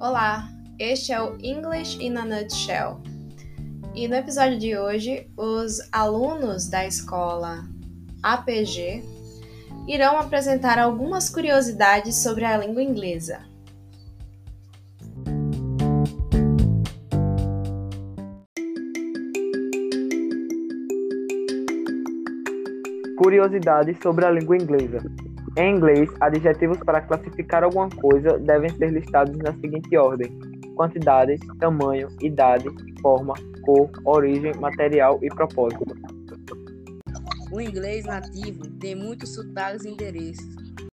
Olá, este é o English in a Nutshell. E no episódio de hoje, os alunos da escola APG irão apresentar algumas curiosidades sobre a língua inglesa. Curiosidades sobre a língua inglesa. Em inglês, adjetivos para classificar alguma coisa devem ser listados na seguinte ordem: quantidades, tamanho, idade, forma, cor, origem, material e propósito. O inglês nativo tem muitos sotaques e endereços.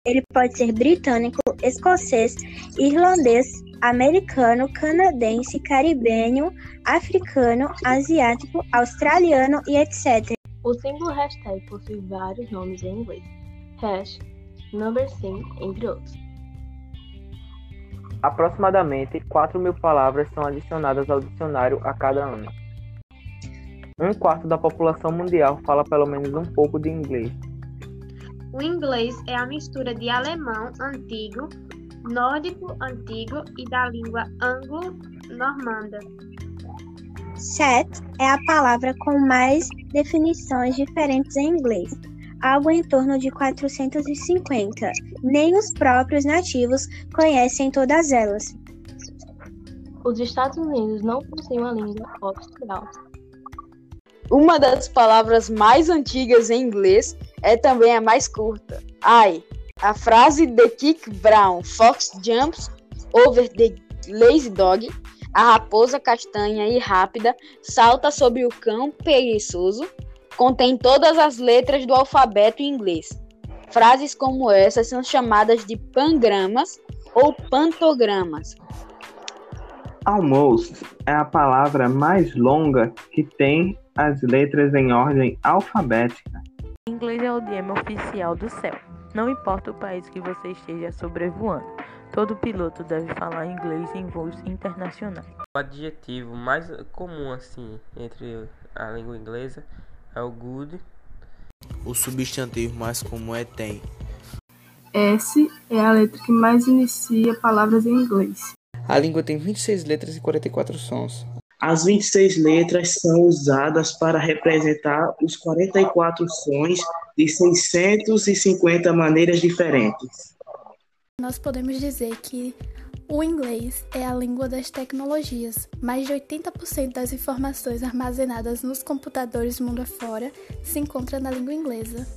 Ele pode ser britânico, escocês, irlandês, americano, canadense, caribenho, africano, asiático, australiano e etc. O símbolo hashtag possui vários nomes em inglês. Hash, number sim, entre outros. Aproximadamente 4 mil palavras são adicionadas ao dicionário a cada ano. Um quarto da população mundial fala pelo menos um pouco de inglês. O inglês é a mistura de alemão antigo, nórdico antigo e da língua anglo-normanda. Set é a palavra com mais definições diferentes em inglês algo em torno de 450. Nem os próprios nativos conhecem todas elas. Os Estados Unidos não possuem uma língua oficial. Uma das palavras mais antigas em inglês é também a mais curta. Ai, a frase The Kick Brown Fox jumps over the lazy dog. A raposa castanha e rápida salta sobre o cão preguiçoso contém todas as letras do alfabeto em inglês. Frases como essa são chamadas de pangramas ou pantogramas. Almost é a palavra mais longa que tem as letras em ordem alfabética. Inglês é o idioma oficial do céu. Não importa o país que você esteja sobrevoando, todo piloto deve falar inglês em voos internacionais. O adjetivo mais comum assim entre a língua inglesa é o good. O substantivo mais comum é tem. S é a letra que mais inicia palavras em inglês. A língua tem 26 letras e 44 sons. As 26 letras são usadas para representar os 44 sons de 650 maneiras diferentes. Nós podemos dizer que o inglês é a língua das tecnologias. Mais de 80% das informações armazenadas nos computadores mundo afora se encontra na língua inglesa.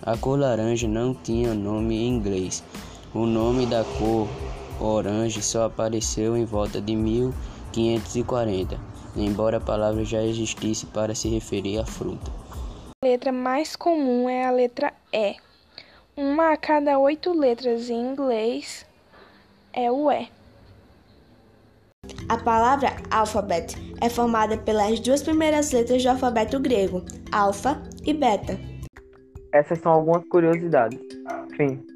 A cor laranja não tinha nome em inglês. O nome da cor orange só apareceu em volta de 1540, embora a palavra já existisse para se referir à fruta. A letra mais comum é a letra E. Uma a cada oito letras em inglês é o E. A palavra alphabet é formada pelas duas primeiras letras do alfabeto grego, alfa e beta. Essas são algumas curiosidades. Fim.